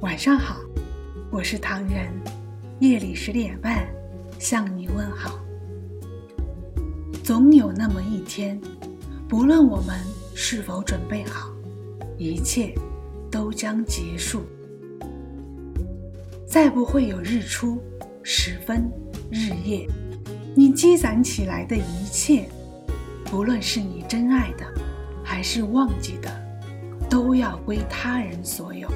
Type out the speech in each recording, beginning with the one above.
晚上好，我是唐人，夜里十点半向你问好。总有那么一天，不论我们是否准备好，一切都将结束，再不会有日出、时分、日夜。你积攒起来的一切，不论是你真爱的，还是忘记的，都要归他人所有。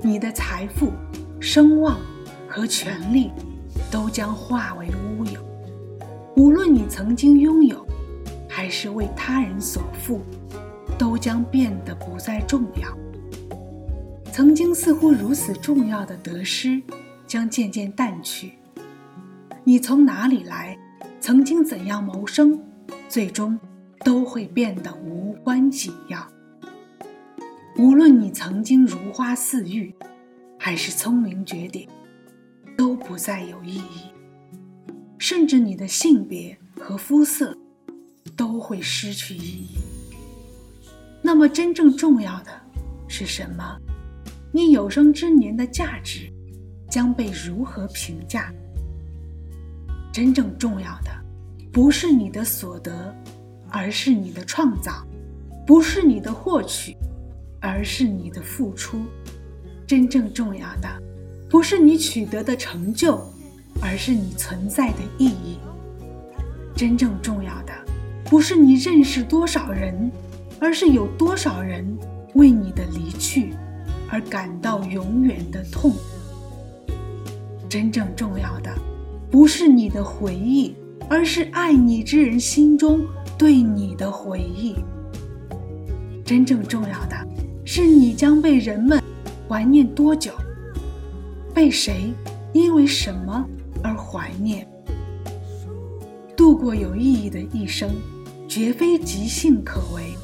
你的财富、声望和权力，都将化为乌有。无论你曾经拥有，还是为他人所负，都将变得不再重要。曾经似乎如此重要的得失，将渐渐淡去。你从哪里来，曾经怎样谋生，最终都会变得无关紧要。无论你曾经如花似玉，还是聪明绝顶，都不再有意义。甚至你的性别和肤色都会失去意义。那么，真正重要的是什么？你有生之年的价值将被如何评价？真正重要的不是你的所得，而是你的创造；不是你的获取。而是你的付出，真正重要的不是你取得的成就，而是你存在的意义。真正重要的不是你认识多少人，而是有多少人为你的离去而感到永远的痛。真正重要的不是你的回忆，而是爱你之人心中对你的回忆。真正重要的。是你将被人们怀念多久？被谁？因为什么而怀念？度过有意义的一生，绝非即兴可为，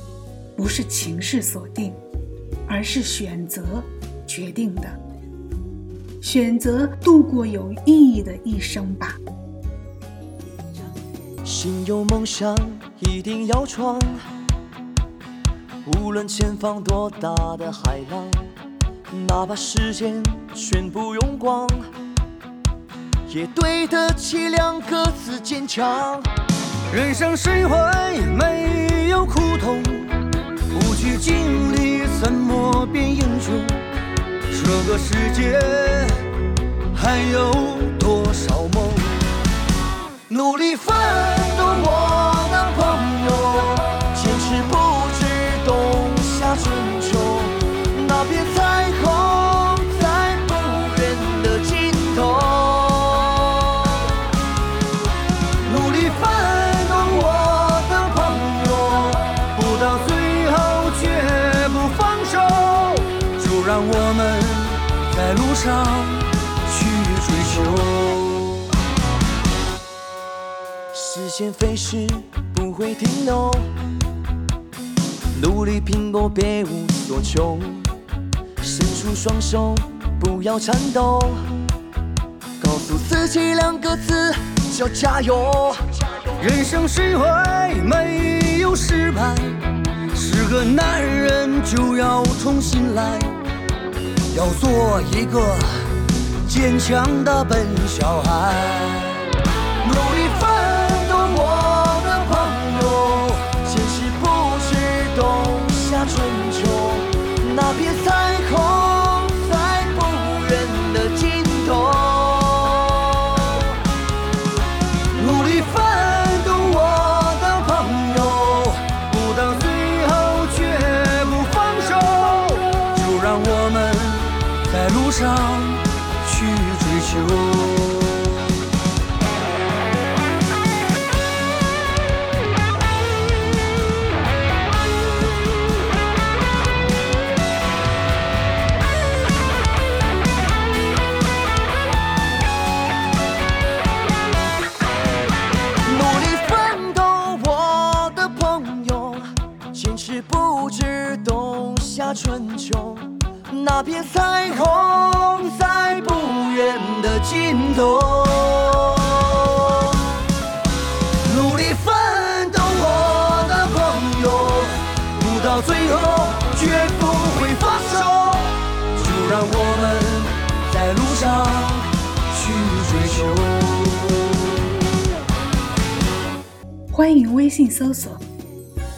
不是情势所定，而是选择决定的。选择度过有意义的一生吧。心有梦想，一定要闯。无论前方多大的海浪，哪怕时间全部用光，也对得起两个字坚强。人生谁会没有苦痛？不去经历，怎么变英雄？这个世界还有多少梦？努力奋路上去追求。时间飞逝，不会停留。努力拼搏，别无所求。伸出双手，不要颤抖。告诉自己两个字，叫加油。人生谁会没有失败？是个男人就要重新来，要做一个坚强的笨小孩。坚持不止冬夏春秋那片彩虹在不远的尽头努力奋斗我的朋友不到最后绝不会放手就让我们在路上去追求欢迎微信搜索